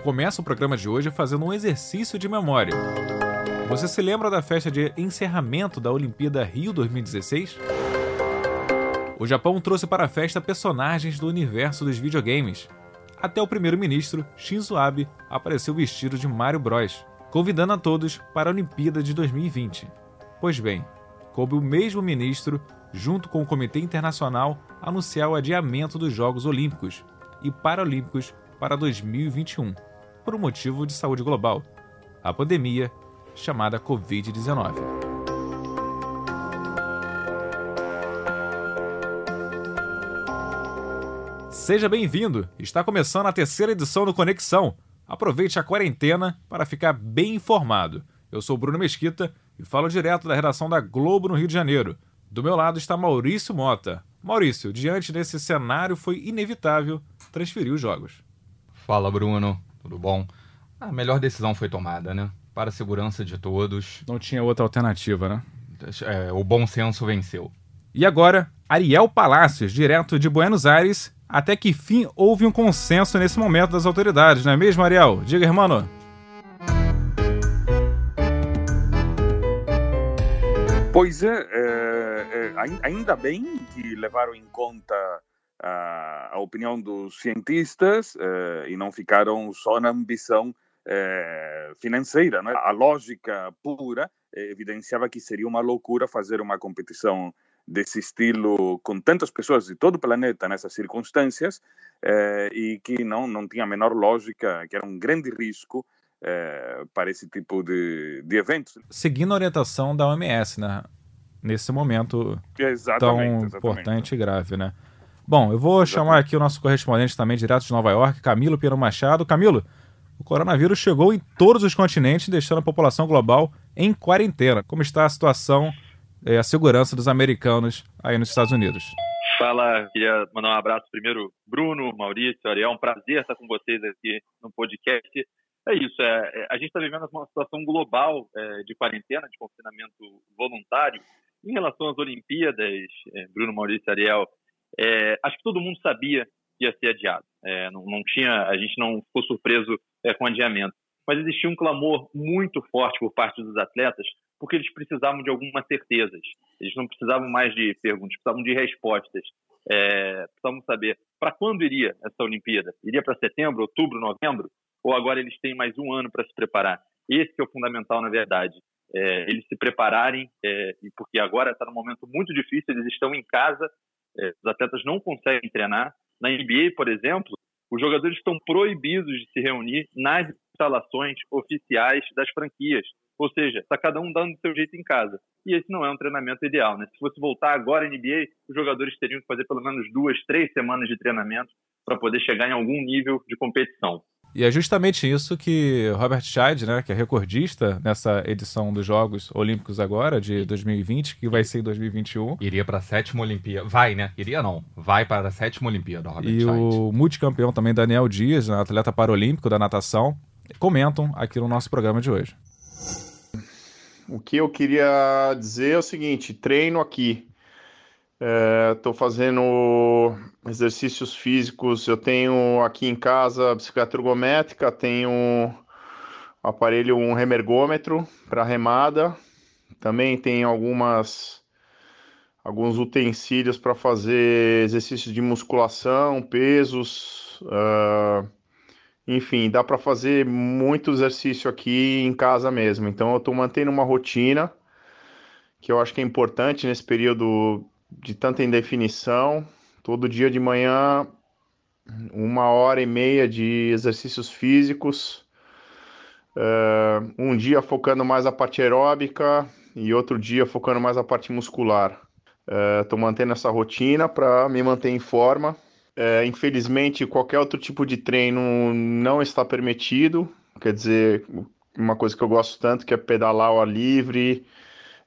Eu começo o programa de hoje fazendo um exercício de memória. Você se lembra da festa de encerramento da Olimpíada Rio 2016? O Japão trouxe para a festa personagens do universo dos videogames. Até o primeiro-ministro, Shinzo Abe, apareceu vestido de Mario Bros, convidando a todos para a Olimpíada de 2020. Pois bem, coube o mesmo ministro, junto com o Comitê Internacional, anunciar o adiamento dos Jogos Olímpicos e Paralímpicos para 2021, por um motivo de saúde global, a pandemia chamada Covid-19. Seja bem-vindo! Está começando a terceira edição do Conexão. Aproveite a quarentena para ficar bem informado. Eu sou Bruno Mesquita e falo direto da redação da Globo no Rio de Janeiro. Do meu lado está Maurício Mota. Maurício, diante desse cenário foi inevitável transferir os jogos. Fala, Bruno. Tudo bom? A melhor decisão foi tomada, né? Para a segurança de todos. Não tinha outra alternativa, né? É, o bom senso venceu. E agora, Ariel Palácios, direto de Buenos Aires. Até que fim houve um consenso nesse momento das autoridades, não é mesmo, Ariel? Diga, irmão. Pois é, é, é, ainda bem que levaram em conta a, a opinião dos cientistas eh, e não ficaram só na ambição eh, financeira. Né? A lógica pura eh, evidenciava que seria uma loucura fazer uma competição desse estilo com tantas pessoas de todo o planeta nessas circunstâncias e que não, não tinha a menor lógica, que era um grande risco para esse tipo de, de eventos. Seguindo a orientação da OMS, né? nesse momento exatamente, tão exatamente. importante e grave, né? Bom, eu vou chamar aqui o nosso correspondente também direto de Nova York, Camilo Pino Machado. Camilo, o coronavírus chegou em todos os continentes, deixando a população global em quarentena. Como está a situação e a segurança dos americanos aí nos Estados Unidos? Fala, queria mandar um abraço primeiro, Bruno, Maurício, Ariel, é um prazer estar com vocês aqui no podcast. É isso, é, é a gente está vivendo uma situação global é, de quarentena, de confinamento voluntário. Em relação às Olimpíadas, é, Bruno, Maurício, Ariel, é, acho que todo mundo sabia que ia ser adiado. É, não, não, tinha, a gente não ficou surpreso é, com o adiamento. Mas existia um clamor muito forte por parte dos atletas, porque eles precisavam de algumas certezas. Eles não precisavam mais de perguntas, precisavam de respostas. É, precisavam saber para quando iria essa Olimpíada? Iria para setembro, outubro, novembro? Ou agora eles têm mais um ano para se preparar? Esse é o fundamental, na verdade. É, eles se prepararem, é, porque agora está num momento muito difícil, eles estão em casa, os atletas não conseguem treinar. Na NBA, por exemplo, os jogadores estão proibidos de se reunir nas instalações oficiais das franquias. Ou seja, está cada um dando o seu jeito em casa. E esse não é um treinamento ideal. Né? Se fosse voltar agora à NBA, os jogadores teriam que fazer pelo menos duas, três semanas de treinamento para poder chegar em algum nível de competição. E é justamente isso que Robert Scheid, né, que é recordista nessa edição dos Jogos Olímpicos agora, de 2020, que vai ser em 2021. Iria para a sétima Olimpíada. Vai, né? Iria não. Vai para a sétima Olimpíada, Robert E o multicampeão também, Daniel Dias, né, atleta paralímpico da natação, comentam aqui no nosso programa de hoje. O que eu queria dizer é o seguinte: treino aqui, Estou é, fazendo exercícios físicos. Eu tenho aqui em casa bicicleta ergométrica, tenho aparelho, um remergômetro para remada. Também tem algumas alguns utensílios para fazer exercícios de musculação, pesos. Uh, enfim, dá para fazer muito exercício aqui em casa mesmo. Então, eu estou mantendo uma rotina que eu acho que é importante nesse período de tanta indefinição. Todo dia de manhã, uma hora e meia de exercícios físicos. Uh, um dia focando mais a parte aeróbica e outro dia focando mais a parte muscular. Estou uh, mantendo essa rotina para me manter em forma. Uh, infelizmente, qualquer outro tipo de treino não está permitido. Quer dizer, uma coisa que eu gosto tanto que é pedalar ao ar livre,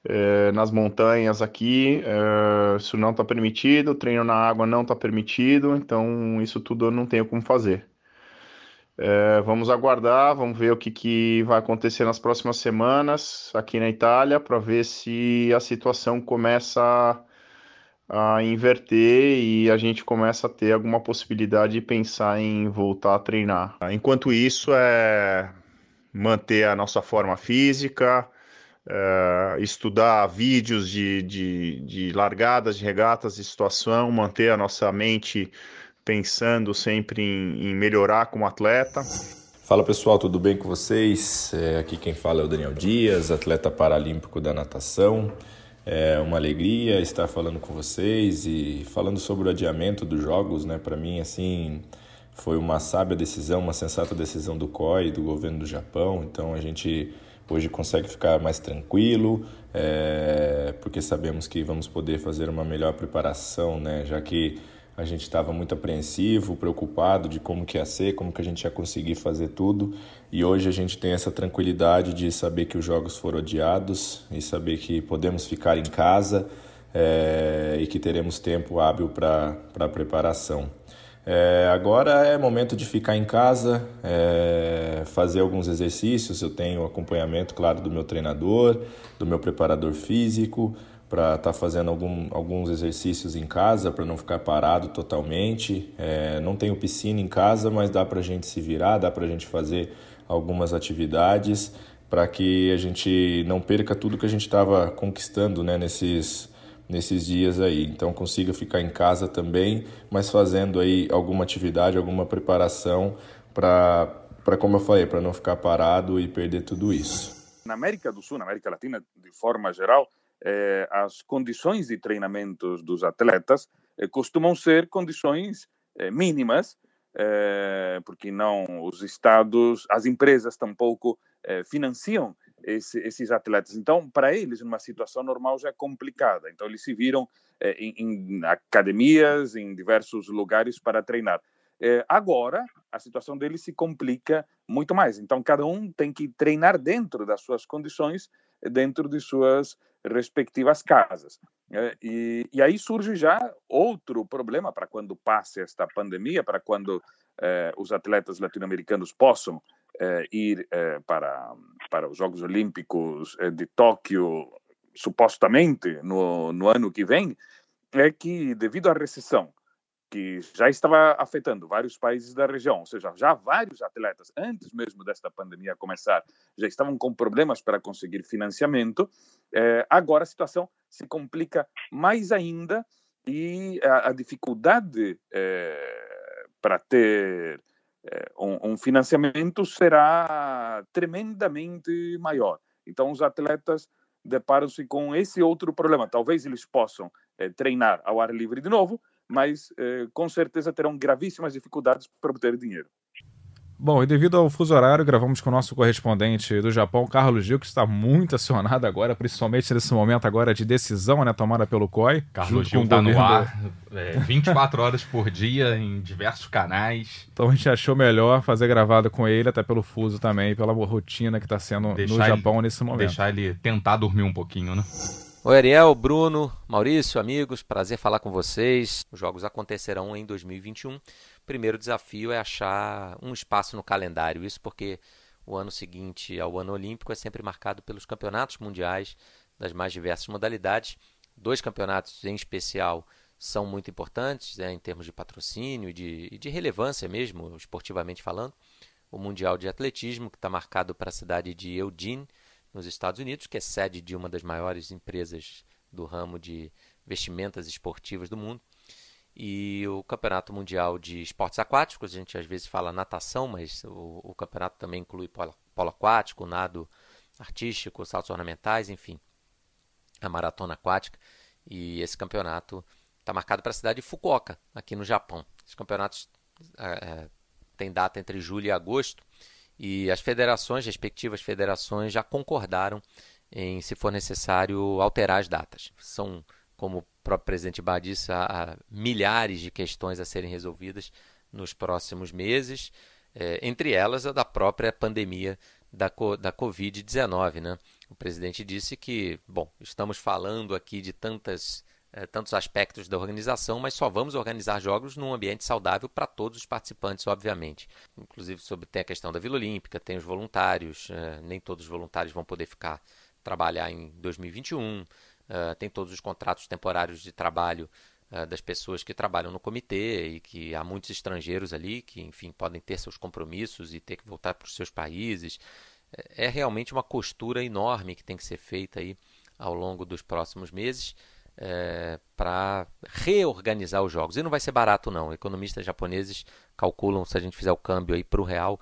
é, nas montanhas aqui, é, isso não está permitido, treino na água não está permitido, então isso tudo eu não tenho como fazer. É, vamos aguardar, vamos ver o que, que vai acontecer nas próximas semanas aqui na Itália para ver se a situação começa a inverter e a gente começa a ter alguma possibilidade de pensar em voltar a treinar. Enquanto isso, é manter a nossa forma física, é, estudar vídeos de, de, de largadas, de regatas, de situação, manter a nossa mente pensando sempre em, em melhorar como atleta. Fala pessoal, tudo bem com vocês? É, aqui quem fala é o Daniel Dias, atleta paralímpico da natação. É uma alegria estar falando com vocês e falando sobre o adiamento dos jogos, né? Para mim, assim, foi uma sábia decisão, uma sensata decisão do COI, do governo do Japão. Então a gente hoje consegue ficar mais tranquilo, é, porque sabemos que vamos poder fazer uma melhor preparação, né? Já que a gente estava muito apreensivo, preocupado de como que ia ser, como que a gente ia conseguir fazer tudo. E hoje a gente tem essa tranquilidade de saber que os jogos foram adiados e saber que podemos ficar em casa é, e que teremos tempo hábil para a preparação. É, agora é momento de ficar em casa, é, fazer alguns exercícios. Eu tenho acompanhamento, claro, do meu treinador, do meu preparador físico para estar tá fazendo algum, alguns exercícios em casa, para não ficar parado totalmente. É, não tenho piscina em casa, mas dá para a gente se virar, dá para a gente fazer algumas atividades para que a gente não perca tudo que a gente estava conquistando né, nesses, nesses dias aí. Então consiga ficar em casa também, mas fazendo aí alguma atividade, alguma preparação para, como eu falei, para não ficar parado e perder tudo isso. Na América do Sul, na América Latina de forma geral, eh, as condições de treinamentos dos atletas eh, costumam ser condições eh, mínimas, porque não os estados, as empresas tampouco financiam esse, esses atletas. Então, para eles, numa situação normal já é complicada. Então, eles se viram eh, em, em academias, em diversos lugares para treinar. agora, a situação deles se complica muito mais. Então, cada um tem que treinar dentro das suas condições, dentro de suas respectivas casas. É, e, e, aí surge já outro problema para quando passe esta pandemia, para quando eh, os atletas latino-americanos possam eh, ir eh, para, para os Jogos Olímpicos de Tóquio, supostamente no, no ano que vem, é que devido à recessão que já estava afetando vários países da região, ou seja, já vários atletas, antes mesmo desta pandemia começar, já estavam com problemas para conseguir financiamento. Agora a situação se complica mais ainda e a, a dificuldade para ter um, um financiamento será tremendamente maior. Então, os atletas deparam-se com esse outro problema. Talvez eles possam é, treinar ao ar livre de novo, mas eh, com certeza terão gravíssimas dificuldades para obter dinheiro. Bom, e devido ao fuso horário, gravamos com o nosso correspondente do Japão, Carlos Gil, que está muito acionado agora, principalmente nesse momento agora de decisão, né, tomada pelo COI. Carlos Gil está no ar é, 24 horas por dia em diversos canais. Então a gente achou melhor fazer gravado com ele, até pelo fuso também, pela rotina que está sendo deixar no Japão ele, nesse momento. Deixar ele tentar dormir um pouquinho, né? Oi, Ariel, Bruno, Maurício, amigos, prazer falar com vocês. Os jogos acontecerão em 2021. Primeiro desafio é achar um espaço no calendário. Isso porque o ano seguinte ao ano olímpico é sempre marcado pelos campeonatos mundiais das mais diversas modalidades. Dois campeonatos em especial são muito importantes né, em termos de patrocínio e de, e de relevância mesmo, esportivamente falando. O Mundial de Atletismo, que está marcado para a cidade de Eugene, nos Estados Unidos, que é sede de uma das maiores empresas do ramo de vestimentas esportivas do mundo. E o Campeonato Mundial de Esportes Aquáticos, a gente às vezes fala natação, mas o, o campeonato também inclui polo, polo aquático, nado artístico, saltos ornamentais, enfim, a maratona aquática. E esse campeonato está marcado para a cidade de Fukuoka, aqui no Japão. Esses campeonatos é, têm data entre julho e agosto e as federações, respectivas federações, já concordaram em, se for necessário, alterar as datas. São, como o próprio presidente Bá disse, há, milhares de questões a serem resolvidas nos próximos meses, é, entre elas a da própria pandemia da, da Covid-19. Né? O presidente disse que, bom, estamos falando aqui de tantas é, tantos aspectos da organização, mas só vamos organizar jogos num ambiente saudável para todos os participantes, obviamente. Inclusive, sobre, tem a questão da Vila Olímpica, tem os voluntários, é, nem todos os voluntários vão poder ficar trabalhar em 2021. Uh, tem todos os contratos temporários de trabalho uh, das pessoas que trabalham no comitê e que há muitos estrangeiros ali que, enfim, podem ter seus compromissos e ter que voltar para os seus países. É, é realmente uma costura enorme que tem que ser feita aí ao longo dos próximos meses. É, para reorganizar os jogos. E não vai ser barato, não. Economistas japoneses calculam, se a gente fizer o câmbio aí para o real,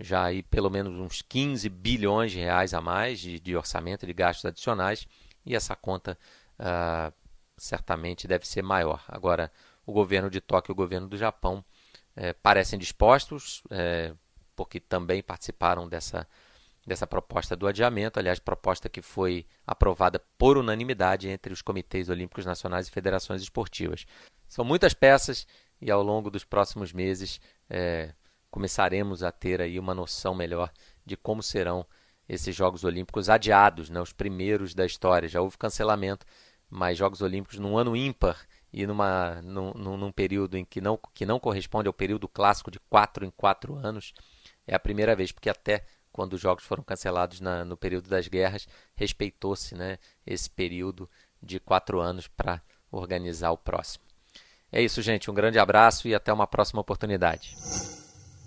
já aí pelo menos uns 15 bilhões de reais a mais de, de orçamento de gastos adicionais e essa conta uh, certamente deve ser maior. Agora, o governo de Tóquio e o governo do Japão eh, parecem dispostos, eh, porque também participaram dessa, dessa proposta do adiamento, aliás, proposta que foi aprovada por unanimidade entre os comitês olímpicos nacionais e federações esportivas. São muitas peças e ao longo dos próximos meses eh, começaremos a ter aí uma noção melhor de como serão esses Jogos Olímpicos adiados, né, os primeiros da história. Já houve cancelamento, mas Jogos Olímpicos num ano ímpar e numa, num, num, período em que não, que não corresponde ao período clássico de quatro em quatro anos, é a primeira vez, porque até quando os jogos foram cancelados na, no período das guerras, respeitou-se né, esse período de quatro anos para organizar o próximo. É isso, gente. Um grande abraço e até uma próxima oportunidade.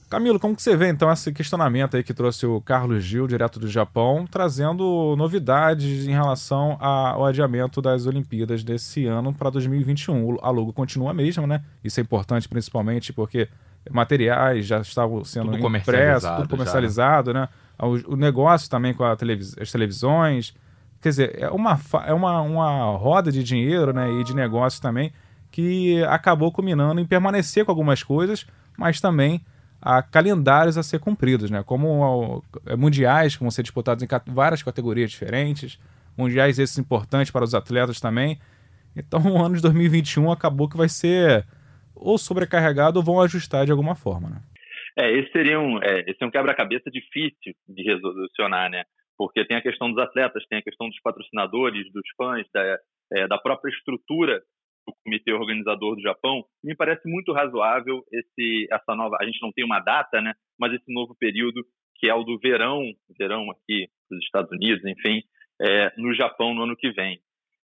Camilo, como que você vê então esse questionamento aí que trouxe o Carlos Gil, direto do Japão, trazendo novidades em relação ao adiamento das Olimpíadas desse ano para 2021? A logo continua a mesma, né? Isso é importante principalmente porque materiais já estavam sendo tudo impressos, tudo comercializado, já, né? O, o, negócio também com televis as televisões. Quer dizer, é uma, é uma, uma roda de dinheiro né, e de negócio também que acabou culminando em permanecer com algumas coisas, mas também a calendários a ser cumpridos, né? Como é, mundiais que vão ser disputados em várias categorias diferentes, mundiais esses importantes para os atletas também. Então o ano de 2021 acabou que vai ser ou sobrecarregado ou vão ajustar de alguma forma, né? É, esse seria um, é, esse é um quebra-cabeça difícil de resolucionar, né? Porque tem a questão dos atletas, tem a questão dos patrocinadores, dos fãs, da, é, da própria estrutura do comitê organizador do Japão, me parece muito razoável esse essa nova, a gente não tem uma data, né, mas esse novo período que é o do verão, verão aqui dos Estados Unidos, enfim, é, no Japão no ano que vem.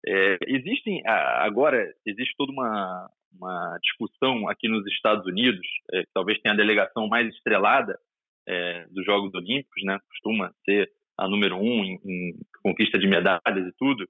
É, existem agora existe toda uma, uma discussão aqui nos Estados Unidos, é, talvez tenha a delegação mais estrelada é, dos Jogos Olímpicos, né, costuma ser a número um em, em conquista de medalhas e tudo,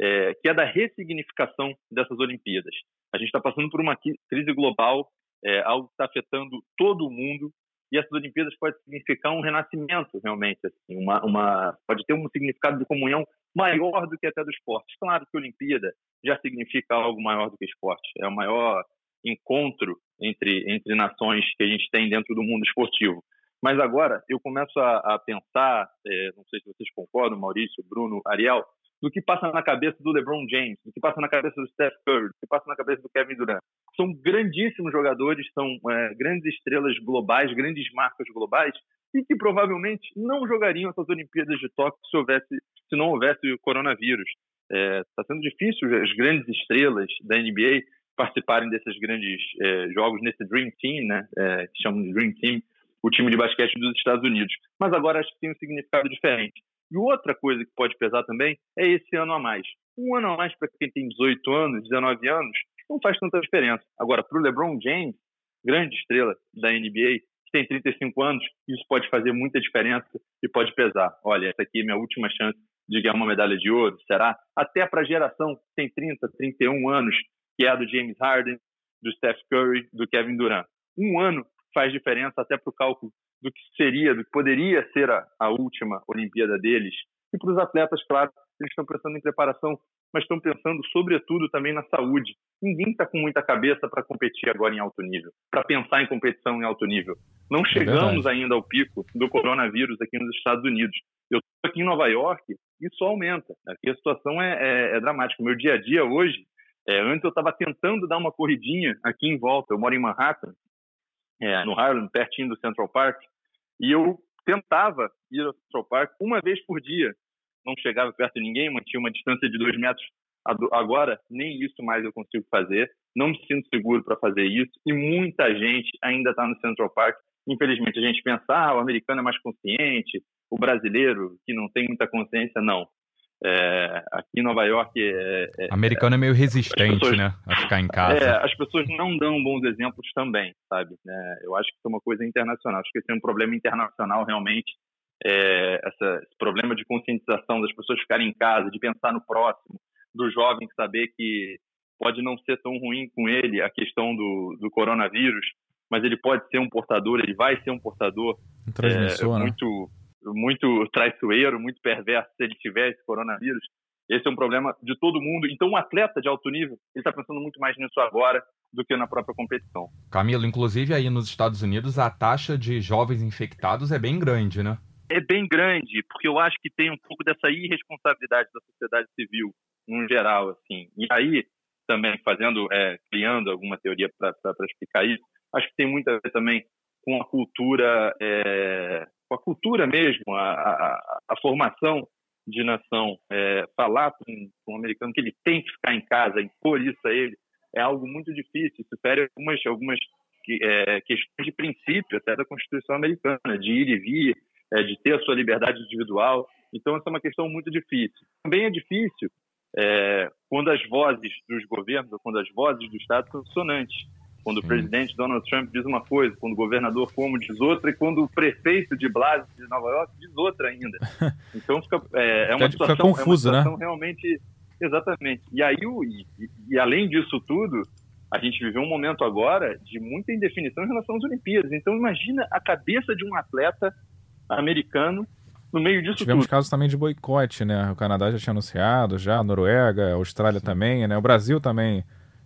é, que é da ressignificação dessas Olimpíadas. A gente está passando por uma crise global, é, algo que está afetando todo o mundo, e essas Olimpíadas podem significar um renascimento, realmente, assim, uma, uma, pode ter um significado de comunhão maior do que até do esporte. Claro que a Olimpíada já significa algo maior do que esporte, é o maior encontro entre, entre nações que a gente tem dentro do mundo esportivo. Mas agora eu começo a, a pensar, é, não sei se vocês concordam, Maurício, Bruno, Ariel, do que passa na cabeça do LeBron James, do que passa na cabeça do Steph Curry, do que passa na cabeça do Kevin Durant. São grandíssimos jogadores, são é, grandes estrelas globais, grandes marcas globais, e que provavelmente não jogariam essas Olimpíadas de Tóquio se, houvesse, se não houvesse o coronavírus. Está é, tá sendo difícil as grandes estrelas da NBA participarem desses grandes é, jogos nesse Dream Team, né, é, que chamam de Dream Team, o time de basquete dos Estados Unidos. Mas agora acho que tem um significado diferente. E outra coisa que pode pesar também é esse ano a mais. Um ano a mais para quem tem 18 anos, 19 anos, não faz tanta diferença. Agora, para o LeBron James, grande estrela da NBA, que tem 35 anos, isso pode fazer muita diferença e pode pesar. Olha, essa aqui é minha última chance de ganhar uma medalha de ouro, será? Até para a geração que tem 30, 31 anos, que é a do James Harden, do Steph Curry, do Kevin Durant. Um ano faz diferença até para o cálculo do que seria, do que poderia ser a, a última Olimpíada deles. E para os atletas, claro, eles estão pensando em preparação, mas estão pensando, sobretudo, também na saúde. Ninguém está com muita cabeça para competir agora em alto nível, para pensar em competição em alto nível. Não é chegamos é ainda ao pico do coronavírus aqui nos Estados Unidos. Eu estou aqui em Nova York e só aumenta. Aqui a situação é, é, é dramática. Meu dia a dia hoje, é, antes eu estava tentando dar uma corridinha aqui em volta. Eu moro em Manhattan, é, no Harlem, pertinho do Central Park, e eu tentava ir ao Central Park uma vez por dia. Não chegava perto de ninguém, mantinha uma distância de dois metros. Agora, nem isso mais eu consigo fazer. Não me sinto seguro para fazer isso. E muita gente ainda está no Central Park. Infelizmente, a gente pensa, ah, o americano é mais consciente, o brasileiro, que não tem muita consciência, não. É, aqui em Nova York. É, é, Americano é meio resistente, pessoas, né? A ficar em casa. É, as pessoas não dão bons exemplos também, sabe? É, eu acho que isso é uma coisa internacional. Acho que esse é um problema internacional realmente. É, essa, esse problema de conscientização das pessoas ficarem em casa, de pensar no próximo, do jovem saber que pode não ser tão ruim com ele a questão do, do coronavírus, mas ele pode ser um portador, ele vai ser um portador um transmissor, é, muito, né? Muito traiçoeiro, muito perverso se ele tiver esse coronavírus. Esse é um problema de todo mundo. Então, um atleta de alto nível, ele está pensando muito mais nisso agora do que na própria competição. Camilo, inclusive aí nos Estados Unidos, a taxa de jovens infectados é bem grande, né? É bem grande, porque eu acho que tem um pouco dessa irresponsabilidade da sociedade civil, no geral, assim. E aí, também fazendo, é, criando alguma teoria para explicar isso, acho que tem muito a ver também com a cultura é, com a cultura mesmo, a, a, a formação de nação, é, falar para um, um, americano que ele tem que ficar em casa, impor isso a ele, é algo muito difícil. Isso fere algumas, algumas é, questões de princípio até da Constituição americana, de ir e vir, é, de ter a sua liberdade individual. Então, essa é uma questão muito difícil. Também é difícil é, quando as vozes dos governos, quando as vozes do Estado são dissonantes. Quando Sim. o presidente Donald Trump diz uma coisa, quando o governador Cuomo diz outra, e quando o prefeito de Blasio de Nova York diz outra ainda. Então fica, é, é uma situação, fica confuso, é uma né? situação né? realmente. Exatamente. E aí, e, e, além disso tudo, a gente viveu um momento agora de muita indefinição em relação às Olimpíadas. Então imagina a cabeça de um atleta americano no meio disso Tivemos tudo. casos também de boicote, né? O Canadá já tinha anunciado, já a Noruega, a Austrália Sim. também, né? O Brasil também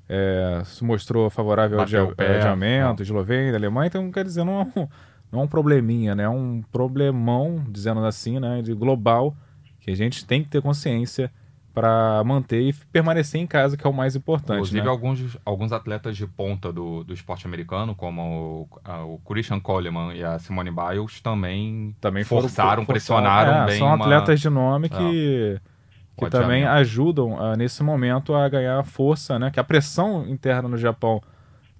é, se mostrou favorável ao adiamento, Eslovênia, Alemanha, então quer dizer, não é um, não é um probleminha, né? É um problemão, dizendo assim, né? De global, que a gente tem que ter consciência para manter e permanecer em casa, que é o mais importante. Inclusive, né? alguns, alguns atletas de ponta do, do esporte americano, como o, a, o Christian Coleman e a Simone Biles, também, também forçaram, foram, pressionaram é, bem. São uma... atletas de nome que. É que também ajudam uh, nesse momento a ganhar força, né? Que a pressão interna no Japão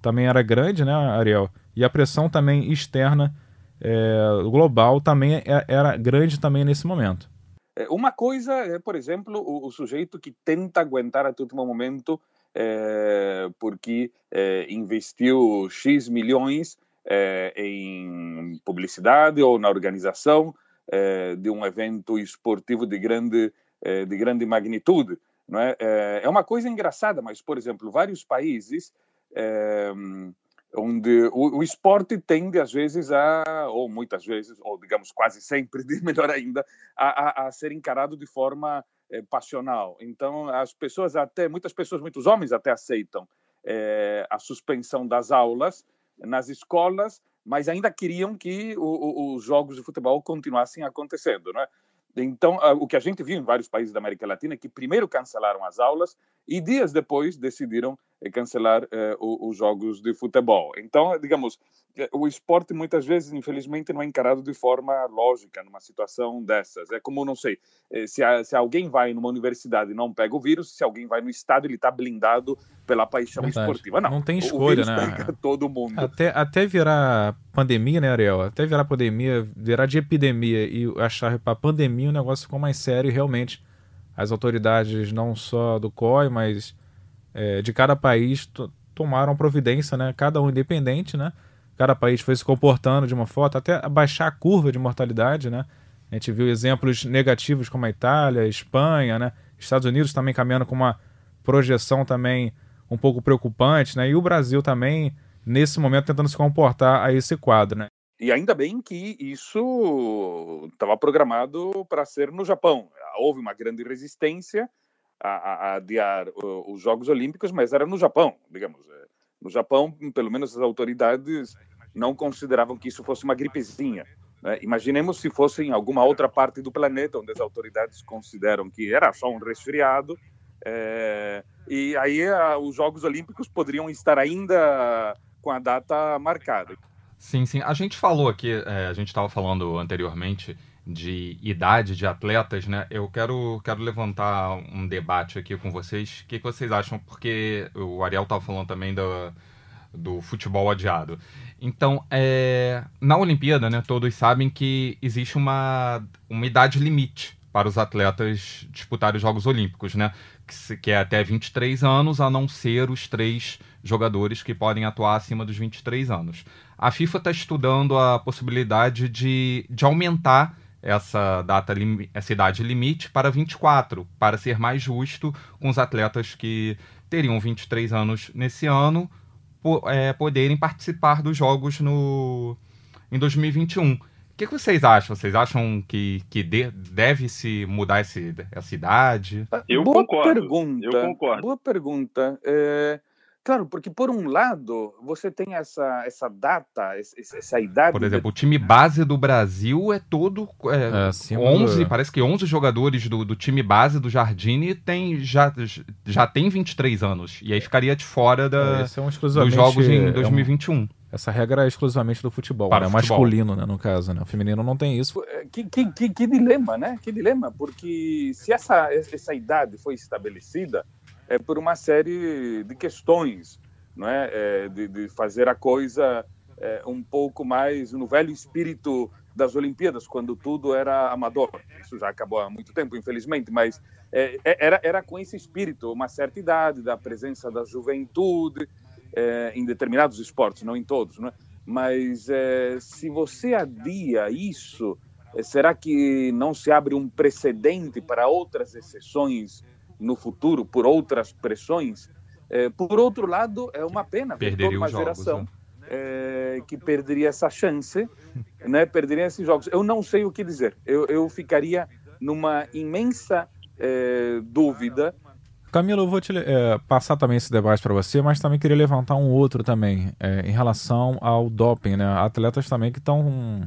também era grande, né, Ariel? E a pressão também externa, é, global, também é, era grande também nesse momento. É, uma coisa é, por exemplo, o, o sujeito que tenta aguentar até o último momento é, porque é, investiu X milhões em publicidade ou na organização de um evento esportivo de grande é, de grande magnitude. Não é? é? é uma coisa engraçada, mas, por exemplo, vários países é, onde o, o, esporte tende, às vezes, a, ou muitas vezes, ou digamos quase sempre, melhor ainda, a, a, a ser encarado de forma é, passional. Então, as pessoas até, muitas pessoas, muitos homens até aceitam é, a suspensão das aulas nas escolas, mas ainda queriam que o, o, os jogos de futebol continuassem acontecendo, não é? Então, o que a gente viu em vários países da América Latina é que primeiro cancelaram as aulas e dias depois decidiram cancelar eh, os jogos de futebol. Então, digamos, eh, o esporte muitas vezes, infelizmente, não é encarado de forma lógica numa situação dessas. É como, não sei, se, se alguém vai numa universidade e não pega o vírus, se alguém vai no estádio, ele está blindado pela paixão Verdade. esportiva. Não, não tem escolha, né? todo mundo. Até, até virar pandemia, né, Ariel? Até virar pandemia, virar de epidemia e achar para pandemia o negócio ficou mais sério e realmente as autoridades não só do COI, mas é, de cada país tomaram providência, né? Cada um independente, né? Cada país foi se comportando de uma forma, até baixar a curva de mortalidade, né? A gente viu exemplos negativos como a Itália, a Espanha, né? Estados Unidos também caminhando com uma projeção também um pouco preocupante, né? E o Brasil também, nesse momento, tentando se comportar a esse quadro, né? E ainda bem que isso estava programado para ser no Japão. Houve uma grande resistência a, a, adiar os Jogos Olímpicos, mas era no Japão, digamos. É, no Japão, pelo menos as autoridades não consideravam que isso fosse uma gripezinha. Né? Imaginemos se fosse em alguma outra parte do planeta, onde as autoridades consideram que era só um resfriado, é, e aí a, os Jogos Olímpicos poderiam estar ainda com a data marcada. Sim, sim. A gente falou aqui, é, a gente estava falando anteriormente de idade de atletas, né? Eu quero, quero levantar um debate aqui com vocês. O que, que vocês acham? Porque o Ariel estava falando também do, do futebol adiado. Então, é, na Olimpíada, né, todos sabem que existe uma, uma idade limite para os atletas disputarem os Jogos Olímpicos, né? Que, que é até 23 anos, a não ser os três jogadores que podem atuar acima dos 23 anos. A FIFA está estudando a possibilidade de, de aumentar essa data essa idade limite para 24, para ser mais justo com os atletas que teriam 23 anos nesse ano, é, poderem participar dos jogos no, em 2021. O que, que vocês acham? Vocês acham que, que de, deve se mudar esse, essa idade? Eu boa concordo. Pergunta, eu concordo. Boa pergunta. É, Claro, porque por um lado você tem essa, essa data, essa idade. Por exemplo, de... o time base do Brasil é todo. É, é 11, do... parece que 11 jogadores do, do time base do Jardine tem, já, já tem 23 anos. E aí ficaria de fora da, é, um dos jogos em 2021. É um... Essa regra é exclusivamente do futebol, Para né? futebol. masculino, né, no caso, né? O feminino não tem isso. É, que, que, que, que dilema, né? Que dilema, porque se essa, essa idade foi estabelecida, é por uma série de questões, não é? é de, de, fazer a coisa é, um pouco mais no velho espírito das Olimpíadas, quando tudo era amador. Isso já acabou há muito tempo, infelizmente, mas é, é era, era com esse espírito, uma certa idade, da presença da juventude é, em determinados esportes, não em todos, não é? Mas se você adia isso, será que não se abre um precedente para outras exceções no futuro por outras pressões. É, por outro lado, é uma pena toda uma jogos, geração né? é, que perderia essa chance, né? perderia esses jogos. Eu não sei o que dizer. Eu, eu ficaria numa imensa é, dúvida. Camilo, eu vou te é, passar também esse debate para você, mas também queria levantar um outro também é, em relação ao doping, né? Atletas também que estão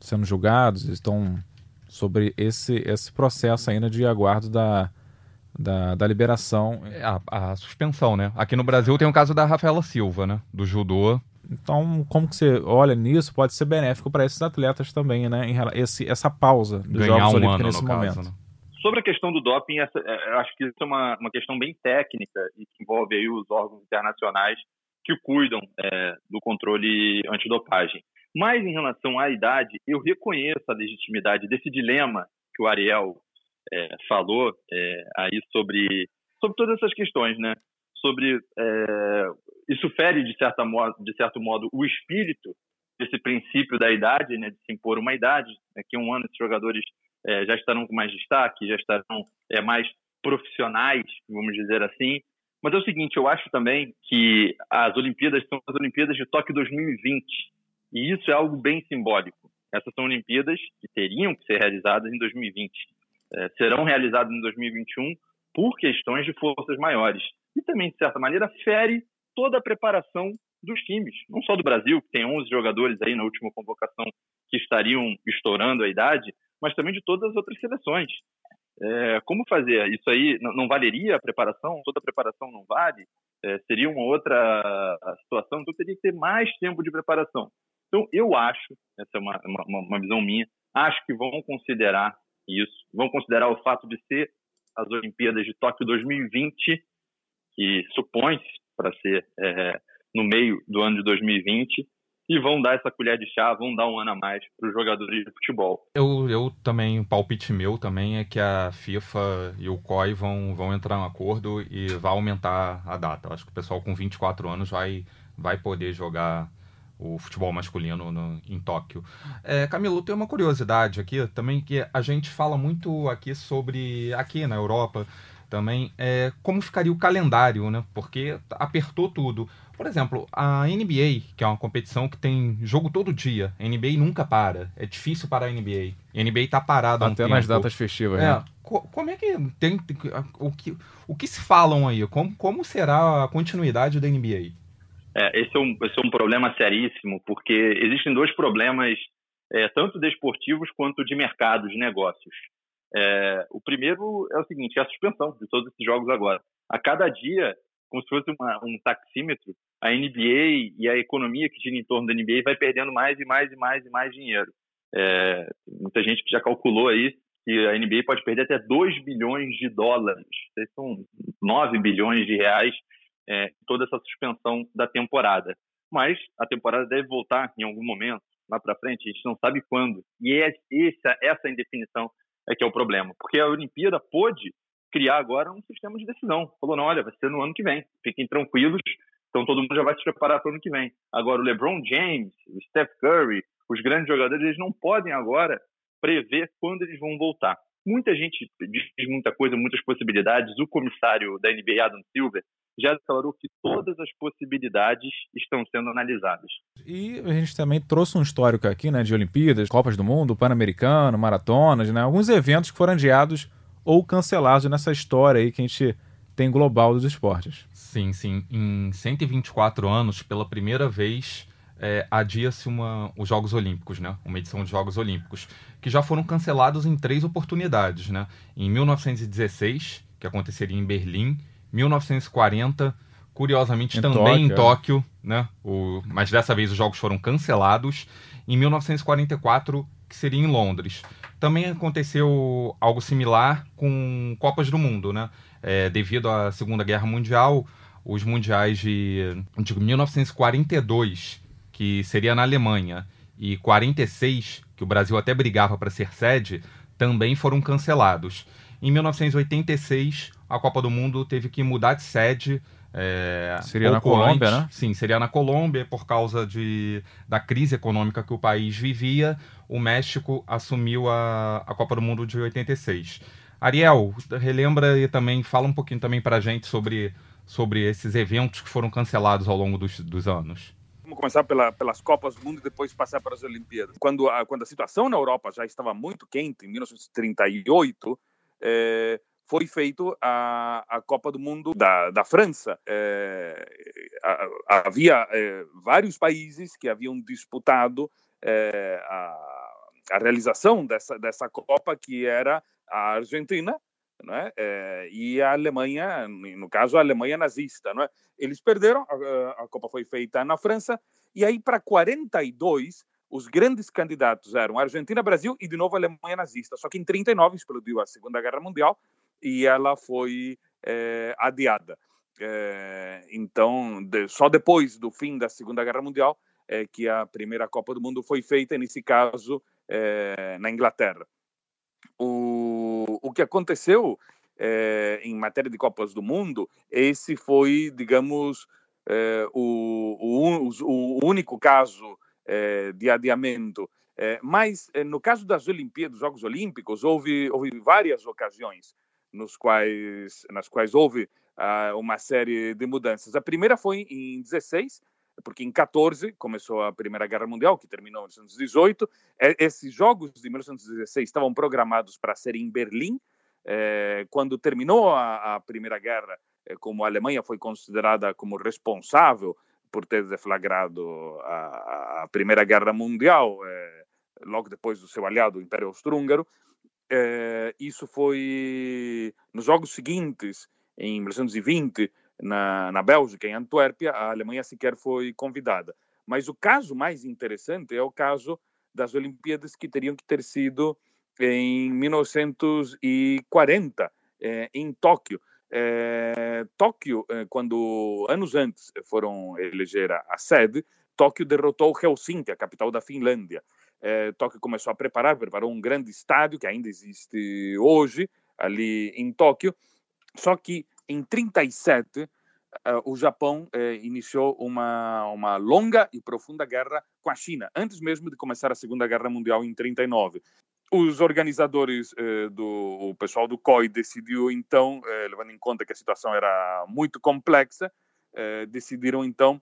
sendo julgados, estão sobre esse esse processo ainda de aguardo da da, da liberação. É, a, a, suspensão, né? Aqui no Brasil tem o caso da Rafaela Silva, né? Do judô. Então, como que você olha nisso? Pode ser benéfico para esses atletas também, né? Em, esse, essa pausa dos Ganhar Jogos um Olímpicos ano, nesse momento. Caso, né? Sobre a questão do doping, essa, é, eu acho que isso é uma, uma questão bem técnica e que envolve aí os órgãos internacionais que cuidam é, do controle antidopagem. Mas em relação à idade, eu reconheço a legitimidade desse dilema que o Ariel é, falou é, aí sobre, sobre todas essas questões, né? Sobre é, isso fere de certa modo, de certo modo o espírito desse princípio da idade, né? De se impor uma idade. Daqui a um ano esses jogadores é, já estarão com mais destaque, já estarão é, mais profissionais, vamos dizer assim. Mas é o seguinte, eu acho também que as Olimpíadas são as Olimpíadas de Tóquio 2020 e isso é algo bem simbólico. Essas são Olimpíadas que teriam que ser realizadas em 2020 é, serão realizados em 2021 por questões de forças maiores. E também, de certa maneira, fere toda a preparação dos times, não só do Brasil, que tem 11 jogadores aí na última convocação que estariam estourando a idade, mas também de todas as outras seleções. É, como fazer? Isso aí não, valeria a preparação? Toda a preparação não vale? É, seria uma outra situação? Então teria que ter mais tempo de preparação. Então eu acho, essa é uma, uma, uma visão minha, acho que vão considerar isso. Vão considerar o fato de ser as Olimpíadas de Tóquio 2020, que supõe-se para ser é, no meio do ano de 2020, e vão dar essa colher de chá, vão dar um ano a mais para os jogadores de futebol. Eu, eu também, o palpite meu também é que a FIFA e o COI vão, vão entrar em um acordo e vai aumentar a data. Eu acho que o pessoal com 24 anos vai, vai poder jogar o futebol masculino no, em Tóquio. É, Camilo, tem uma curiosidade aqui também que a gente fala muito aqui sobre aqui na Europa também é, como ficaria o calendário, né? Porque apertou tudo. Por exemplo, a NBA, que é uma competição que tem jogo todo dia, a NBA nunca para. É difícil parar a NBA. A NBA está parada há um Até tempo. nas datas festivas, é, né? Como é que tem o que o que se falam aí? Como, como será a continuidade da NBA? É, esse, é um, esse é um problema seríssimo, porque existem dois problemas, é, tanto desportivos quanto de mercado, de negócios. É, o primeiro é o seguinte, é a suspensão de todos esses jogos agora. A cada dia, como se fosse uma, um taxímetro, a NBA e a economia que gira em torno da NBA vai perdendo mais e mais e mais e mais dinheiro. É, muita gente que já calculou aí que a NBA pode perder até 2 bilhões de dólares. São 9 bilhões de reais é, toda essa suspensão da temporada. Mas a temporada deve voltar em algum momento, lá para frente, a gente não sabe quando. E é essa, essa indefinição é que é o problema. Porque a Olimpíada pôde criar agora um sistema de decisão. Falou, não, olha, vai ser no ano que vem. Fiquem tranquilos, então todo mundo já vai se preparar para o ano que vem. Agora, o LeBron James, o Steph Curry, os grandes jogadores, eles não podem agora prever quando eles vão voltar. Muita gente diz muita coisa, muitas possibilidades. O comissário da NBA, Adam Silver, já declarou que todas as possibilidades estão sendo analisadas. E a gente também trouxe um histórico aqui, né, de Olimpíadas, Copas do Mundo, Pan-Americano, maratonas, né, alguns eventos que foram adiados ou cancelados nessa história aí que a gente tem global dos esportes. Sim, sim. Em 124 anos, pela primeira vez, é, adia-se os Jogos Olímpicos, né? Uma edição de Jogos Olímpicos, que já foram cancelados em três oportunidades, né? Em 1916, que aconteceria em Berlim, 1940, curiosamente Em também Tóquio, em é. Tóquio, né? O, mas dessa vez os jogos foram cancelados. Em 1944, que seria em Londres. Também aconteceu algo similar com Copas do Mundo, né? É, devido à Segunda Guerra Mundial, os mundiais de, de 1942, que seria na Alemanha, e 46, que o Brasil até brigava para ser sede, também foram cancelados. Em 1986, a Copa do Mundo teve que mudar de sede. é, Seria na Colômbia, antes. né? Sim, seria na Colômbia, por causa de, da crise econômica que o país vivia. O México assumiu a, a Copa do Mundo de 86. Ariel, relembra e também fala um pouquinho também para a gente sobre, sobre esses eventos que foram cancelados ao longo dos, dos anos. Vamos começar pela, pelas Copas do Mundo e depois passar para as Olimpíadas. Quando a, quando a situação na Europa já estava muito quente, em 1938, eh, foi feito a, a Copa do Mundo da, da França. Eh, a- havia eh, vários países que haviam disputado eh, a, a realização dessa, dessa Copa, que era a Argentina, né? Eh, e a Alemanha, no caso, a Alemanha nazista. Não é? Eles perderam, a, a Copa foi feita na França, e aí para 42, os grandes candidatos eram Argentina, Brasil e de novo Alemanha nazista. Só que em 39 explodiu a Segunda Guerra Mundial e ela foi eh, adiada. Eh, então, de- só depois do fim da Segunda Guerra Mundial é que a primeira Copa do Mundo foi feita, nesse caso, eh, na Inglaterra. O, o que aconteceu em matéria de Copas do Mundo, esse foi, digamos, o, o, o único caso de adiamento. Mas, no caso das Olimpíadas, dos Jogos Olímpicos, houve, houve várias ocasiões nos quais, nas quais houve ah, uma série de mudanças. A primeira foi em 16, porque em 14 começou a Primeira Guerra Mundial, que terminou em 1918. Eh, Esses jogos de 1916 estavam programados para ser em Berlim. Eh, quando terminou a, a Primeira Guerra, eh, como a Alemanha foi considerada como responsável por ter deflagrado a, a Primeira Guerra Mundial, eh, logo depois do seu aliado, o Império Austro-Húngaro, eh, isso foi nos jogos seguintes, em 1920, na, na Bélgica, em Antuérpia, a Alemanha sequer foi convidada. Mas o caso mais interessante é o caso das Olimpíadas que teriam que ter sido em 1940, eh, em Tóquio. Eh, Tóquio, eh, quando anos antes foram eleger a, a sede, Tóquio derrotou Helsinki, a capital da Finlândia. Eh, Tóquio começou a preparar, preparou um grande estádio que ainda existe hoje ali em Tóquio. Só que em 37 eh, o Japão eh, iniciou uma uma longa e profunda guerra com a China, antes mesmo de começar a Segunda Guerra Mundial em 39. Os organizadores do o pessoal do COI decidiu então, levando em conta que a situação era muito complexa, decidiram então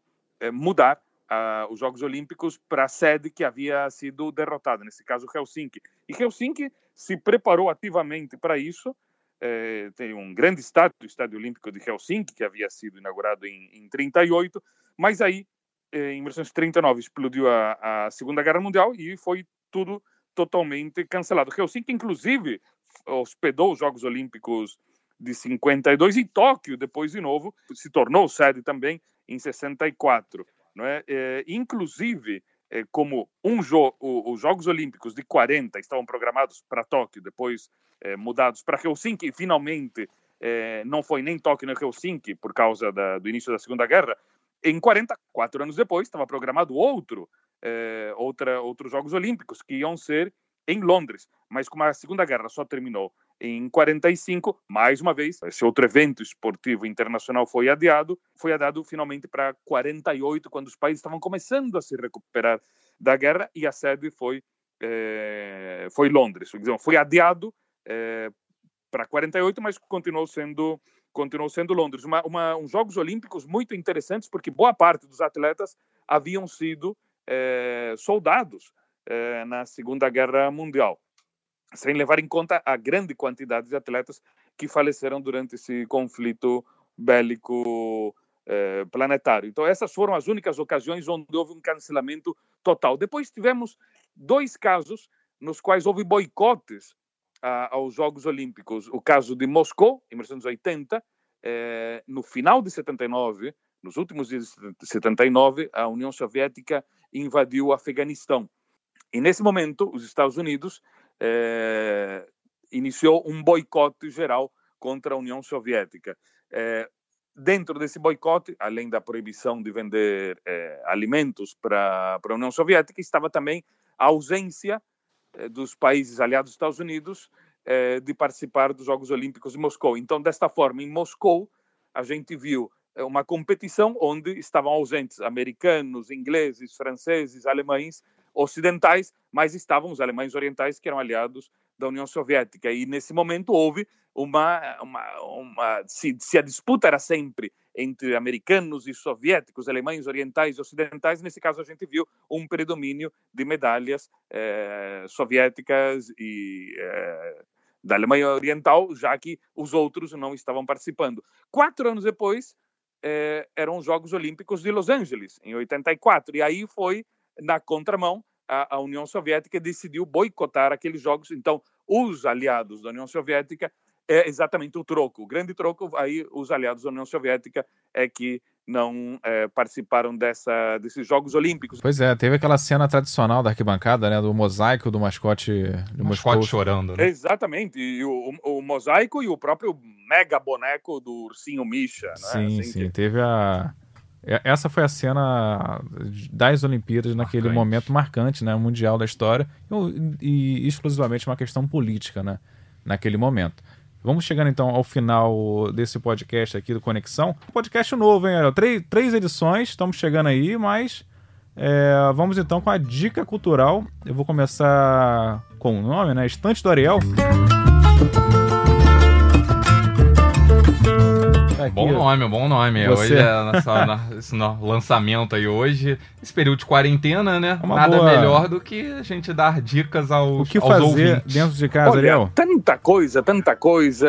mudar ah, os Jogos Olímpicos para a sede que havia sido derrotada, nesse caso Helsinki. E Helsinki se preparou ativamente para isso. Eh, tem um grande estádio, o Estádio Olímpico de Helsinki, que havia sido inaugurado em, em 38, mas aí, eh, em 1939, explodiu a, a Segunda Guerra Mundial e foi tudo totalmente cancelado. Helsinki, inclusive, hospedou os Jogos Olímpicos de 52 e Tóquio, depois de novo, se tornou sede também em 64. Não é? Eh, inclusive, eh, como um jo o- os Jogos Olímpicos de 40 estavam programados para Tóquio, depois eh, mudados para Helsinki, e finalmente eh, não foi nem Tóquio nem Helsinki por causa da, do início da Segunda Guerra. Em 40, quatro anos depois, estava programado outro, eh, outra, outros Jogos Olímpicos que iam ser em Londres. Mas como a Segunda Guerra só terminou em 45, mais uma vez, esse outro evento esportivo internacional foi adiado, foi adiado finalmente para 48, quando os países estavam começando a se recuperar da guerra e a sede foi é, foi Londres. Foi adiado é, para 48, mas continuou sendo continuou sendo Londres. Uma, uma, uns Jogos Olímpicos muito interessantes, porque boa parte dos atletas haviam sido é, soldados é, na Segunda Guerra Mundial, sem levar em conta a grande quantidade de atletas que faleceram durante esse conflito bélico é, planetário. Então, essas foram as únicas ocasiões onde houve um cancelamento total. Depois tivemos dois casos nos quais houve boicotes aos Jogos Olímpicos. O caso de Moscou, em 1980, eh, no final de 79, nos últimos dias de 79, a União Soviética invadiu o Afeganistão. E nesse momento, os Estados Unidos eh, iniciou um boicote geral contra a União Soviética. Eh, dentro desse boicote, além da proibição de vender eh, alimentos para a União Soviética, estava também a ausência eh, dos países aliados dos Estados Unidos eh, de participar dos Jogos Olímpicos de Moscou. Então, desta forma, em Moscou, a gente viu eh, uma competição onde estavam ausentes americanos, ingleses, franceses, alemães, ocidentais, mas estavam os alemães orientais que eram aliados da União Soviética. E nesse momento houve uma, uma, uma se, se, a disputa era sempre entre americanos e soviéticos, alemães, orientais e ocidentais, nesse caso a gente viu um predomínio de medalhas eh, soviéticas e eh, da Alemanha Oriental, já que os outros não estavam participando. Quatro anos depois, eh, eram os Jogos Olímpicos de Los Angeles, em 84, e aí foi na contramão a, a União Soviética decidiu boicotar aqueles jogos. Então, os aliados da União Soviética é exatamente o troco. O grande troco, aí os aliados da União Soviética é que não é, participaram dessa, desses Jogos Olímpicos. Pois é, teve aquela cena tradicional da arquibancada, né, do mosaico do mascote do mascote chorando, né? Exatamente, e o, o, o, mosaico e o próprio mega boneco do ursinho Misha, né? Sim, assim sim, que... teve a essa foi a cena das Olimpíadas marcante. naquele momento marcante, né, mundial da história, e, e exclusivamente uma questão política, né, naquele momento. Vamos chegando então ao final desse podcast aqui do Conexão. Podcast novo, hein? Três, três edições, estamos chegando aí, mas é, vamos então com a dica cultural. Eu vou começar com o nome, né? Estante do Ariel. Aqui, bom nome, bom nome. Você... Hoje é nossa, na, esse lançamento aí hoje. Esse período de quarentena, né? Uma Nada boa... melhor do que a gente dar dicas aos, o que aos fazer ouvintes. dentro de casa, Olha, Ariel? Tanta coisa, tanta coisa.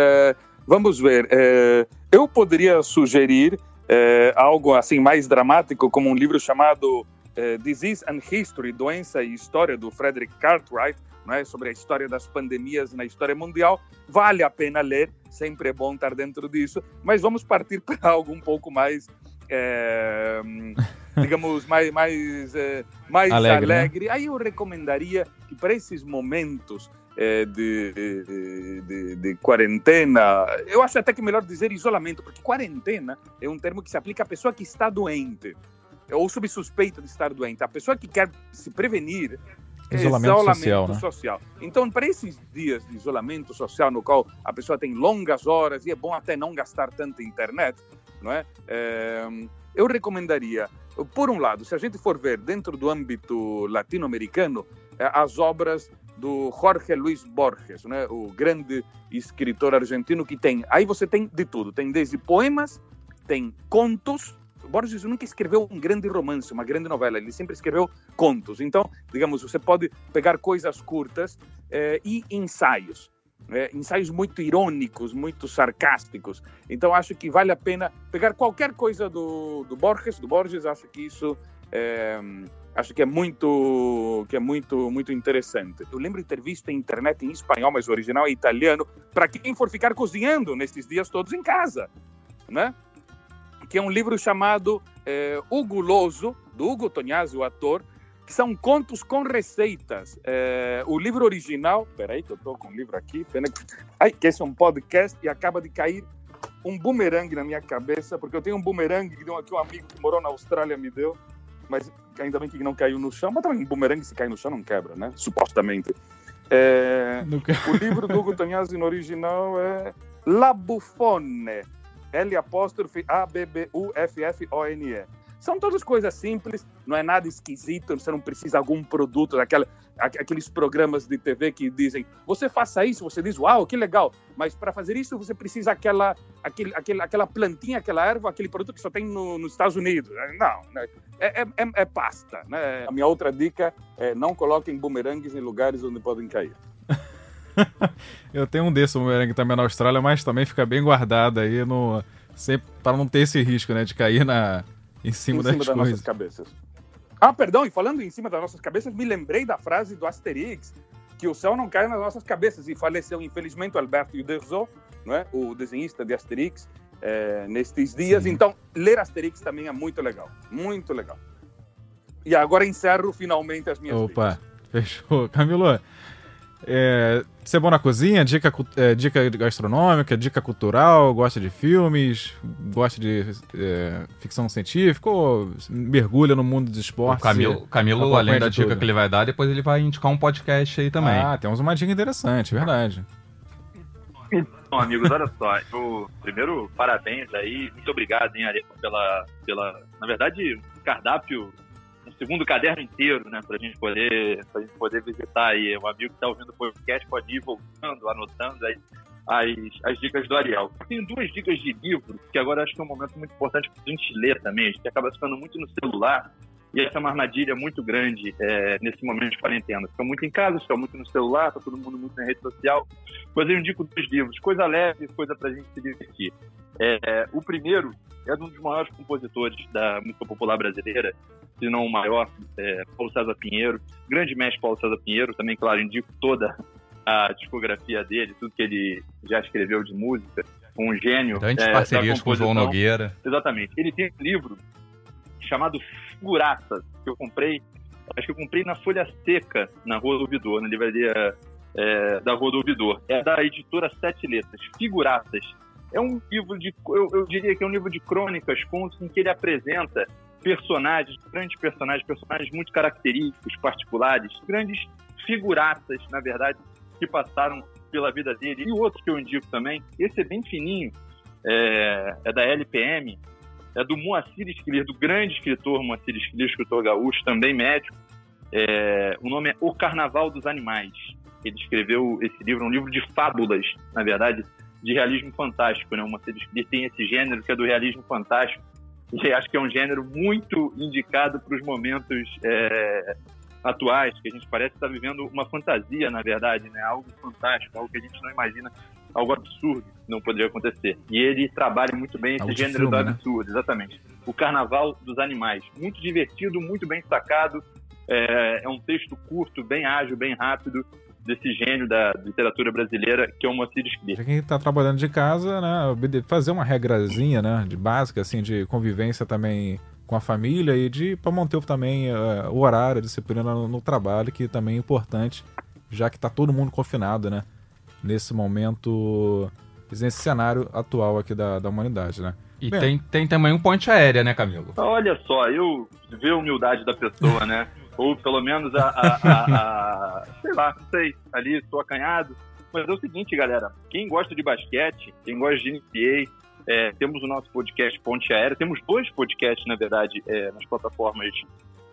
Vamos ver. É, eu poderia sugerir é, algo assim mais dramático, como um livro chamado é, Disease and History, Doença e História, do Frederick Cartwright, né, sobre a história das pandemias na história mundial. Vale a pena ler, sempre é bom estar dentro disso, mas vamos partir para algo um pouco mais. É, digamos, mais, mais, é, mais alegre. Né? alegre. Né? Aí eu recomendaria que para esses momentos é, de, de, de, de, quarentena, eu acho até que melhor dizer isolamento, porque quarentena é um termo que se aplica à pessoa que está doente ou sob suspeita de estar doente. A pessoa que quer se prevenir Isolamento, isolamento social, né? social. Então, para esses dias de isolamento social, no qual a pessoa tem longas horas e é bom até não gastar tanta internet, não é? é eu recomendaria, por um lado, se a gente for ver dentro do âmbito latino-americano, é, as obras do Jorge Luis Borges, né? o grande escritor argentino que tem. Aí você tem de tudo: tem desde poemas, tem contos, Borges nunca escreveu um grande romance, uma grande novela, ele sempre escreveu contos. Então, digamos, você pode pegar coisas curtas eh, e ensaios. Eh, ensaios muito irônicos, muito sarcásticos. Então, acho que vale a pena pegar qualquer coisa do, do Borges. Do Borges, acho que isso é, acho que é muito que é muito muito interessante. Eu lembro de ter visto internet em espanhol, mas o original é italiano, para quem for ficar cozinhando nestes dias todos em casa, né? Que é um livro chamado é, O Guloso, do Hugo Tognazzi, o ator, que são contos com receitas. É, o livro original, peraí que eu estou com o livro aqui, pena que, ai, que esse é um podcast e acaba de cair um bumerangue na minha cabeça, porque eu tenho um bumerangue que, que um amigo que morou na Austrália me deu, mas ainda bem que não caiu no chão, mas também um bumerangue se cai no chão não quebra, né? Supostamente. É, o livro do Hugo Tognazzi no original é La Buffone, L apóstrofe A B B U F F O N E. São todas coisas simples, não é nada esquisito, você não precisa de algum produto, daquela, aqueles programas de TV que dizem você faça isso, você diz uau, que legal, mas para fazer isso você precisa aquela, aquele, aquele, aquela plantinha, aquela erva, aquele produto que só tem no, nos Estados Unidos. Não, é, é, é, é pasta. Né? A minha outra dica é não coloquem bumerangues em lugares onde podem cair. Eu tenho um desse bumerangue também na Austrália, mas também fica bem guardado aí no sempre para não ter esse risco, né, de cair na em cima, em das, cima das nossas cabeças. Ah, perdão, e falando em cima das nossas cabeças, me lembrei da frase do Asterix, que o céu não cai nas nossas cabeças, e faleceu, infelizmente, o Alberto Uderzo, é? o desenhista de Asterix, é, nestes dias. Sim. Então, ler Asterix também é muito legal, muito legal. E agora encerro finalmente as minhas Opa, dicas. fechou. Camilo, é, você é bom na cozinha, dica, é, dica gastronômica, dica cultural, gosta de filmes, gosta de é, ficção científica ou mergulha no mundo dos esportes? O Camilo, Camilo além da dica tudo. que ele vai dar, depois ele vai indicar um podcast aí também. Ah, temos uma dica interessante, verdade. Então, amigos, olha só. Eu, primeiro, parabéns aí. Muito obrigado, hein, Ariel, pela, pela. Na verdade, cardápio um segundo caderno inteiro, né, pra gente poder, pra gente poder visitar aí. Um amigo que tá ouvindo o podcast pode ir voltando, anotando aí as, as dicas do Ariel. Tenho duas dicas de livro, que agora acho que é um momento muito importante pra gente ler também. A gente acaba ficando muito no celular, e essa é uma armadilha muito grande é, nesse momento de quarentena. Fica muito em casa, fica muito no celular, tá todo mundo muito na rede social. Mas eu indico dois livros, coisa leve, coisa pra gente se divertir. É, o primeiro é de um dos maiores compositores da música popular brasileira, se não o maior, é, Paulo César Pinheiro. Grande mestre Paulo César Pinheiro, também, claro, indico toda a discografia dele, tudo que ele já escreveu de música. Um gênio. Grandes é, parcerias com João Nogueira. Exatamente. Ele tem um livro chamado Figuraças, que eu comprei, acho que eu comprei na Folha Seca, na Rua do Ouvidor, na livraria é, da Rua do Ouvidor. É da editora Sete Letras, Figuraças. É um livro de, eu, eu diria que é um livro de crônicas, contos em que ele apresenta personagens, grandes personagens, personagens muito característicos, particulares, grandes figuraças, na verdade, que passaram pela vida dele. E outro que eu indico também, esse é bem fininho, é, é da LPM, é do Moacir Esquilir, do grande escritor Moacir Esquilir, escritor gaúcho, também médico. É, o nome é O Carnaval dos Animais. Ele escreveu esse livro, um livro de fábulas, na verdade, de realismo fantástico. Né? O Moacir Esquilir tem esse gênero que é do realismo fantástico, e acho que é um gênero muito indicado para os momentos é, atuais, que a gente parece estar vivendo uma fantasia, na verdade, né? algo fantástico, algo que a gente não imagina, algo absurdo não poderia acontecer. E ele trabalha muito bem esse gênero filme, do né? absurdo, né? exatamente. O Carnaval dos Animais. Muito divertido, muito bem sacado. É, é um texto curto, bem ágil, bem rápido desse gênio da literatura brasileira que é o Moacir Escrito. Quem está trabalhando de casa, né, fazer uma regrazinha, né, de básica, assim, de convivência também com a família e de para manter também uh, o horário, a disciplina no, no, trabalho, que também é importante, já que está todo mundo confinado, né, nesse momento, nesse cenário atual aqui da, da humanidade, né. E tem, tem também um ponte aérea, né, Camilo? Olha só, eu ver a humildade da pessoa, né? ou pelo menos a, a, a, a sei lá, sei, ali estou acanhado. Mas é o seguinte, galera, quem gosta de basquete, quem gosta de NBA, é, temos o nosso podcast Ponte Aérea, temos dois podcasts, na verdade, é, nas plataformas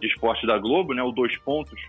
de esporte da Globo, né, o Dois Pontos,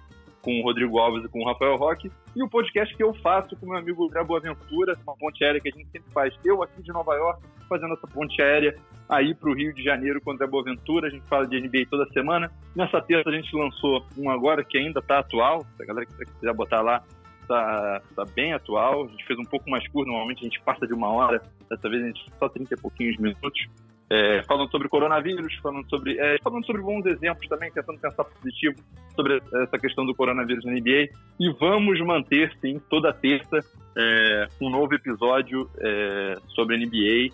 com o Rodrigo Alves e com o Rafael Roque, e o podcast que eu faço com meu amigo André Boaventura, uma ponte aérea que a gente sempre faz. Eu aqui de Nova York, fazendo essa ponte aérea aí para o Rio de Janeiro com o Boaventura. A gente fala de NBA toda semana. Nessa terça a gente lançou um agora que ainda está atual. A galera que quiser botar lá, está tá bem atual. A gente fez um pouco mais curto, normalmente a gente passa de uma hora. Dessa vez a gente só 30 e pouquinhos minutos é, falando sobre coronavírus, falando sobre, é, falando sobre bons exemplos também, tentando pensar positivo sobre essa questão do coronavírus na NBA. E vamos manter, sim, toda terça é, um novo episódio é, sobre NBA,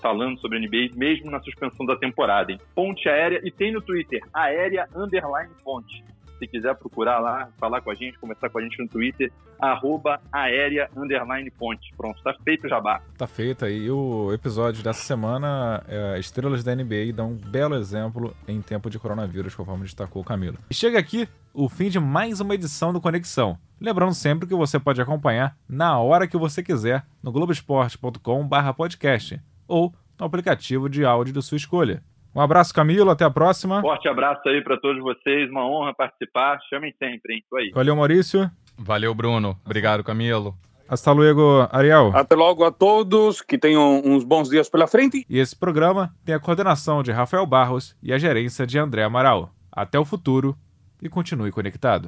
falando sobre NBA, mesmo na suspensão da temporada. Hein? Ponte Aérea, e tem no Twitter, Aérea Underline Ponte se quiser procurar lá, falar com a gente, conversar com a gente no Twitter, arroba aérea underline ponte. Pronto, tá feito o jabá. Tá feito aí. O episódio dessa semana, é, Estrelas da NBA dão um belo exemplo em tempo de coronavírus, conforme destacou o Camilo. E chega aqui o fim de mais uma edição do Conexão. Lembrando sempre que você pode acompanhar na hora que você quiser no globesport.com/podcast ou no aplicativo de áudio da sua escolha. Um abraço, Camilo, até a próxima. Forte abraço aí para todos vocês, uma honra participar. Chamem sempre, hein? Tô aí. Valeu, Maurício. Valeu, Bruno. Obrigado, Camilo. Hasta luego, Ariel. Até logo a todos, que tenham uns bons dias pela frente. E esse programa tem a coordenação de Rafael Barros e a gerência de André Amaral. Até o futuro e continue conectado.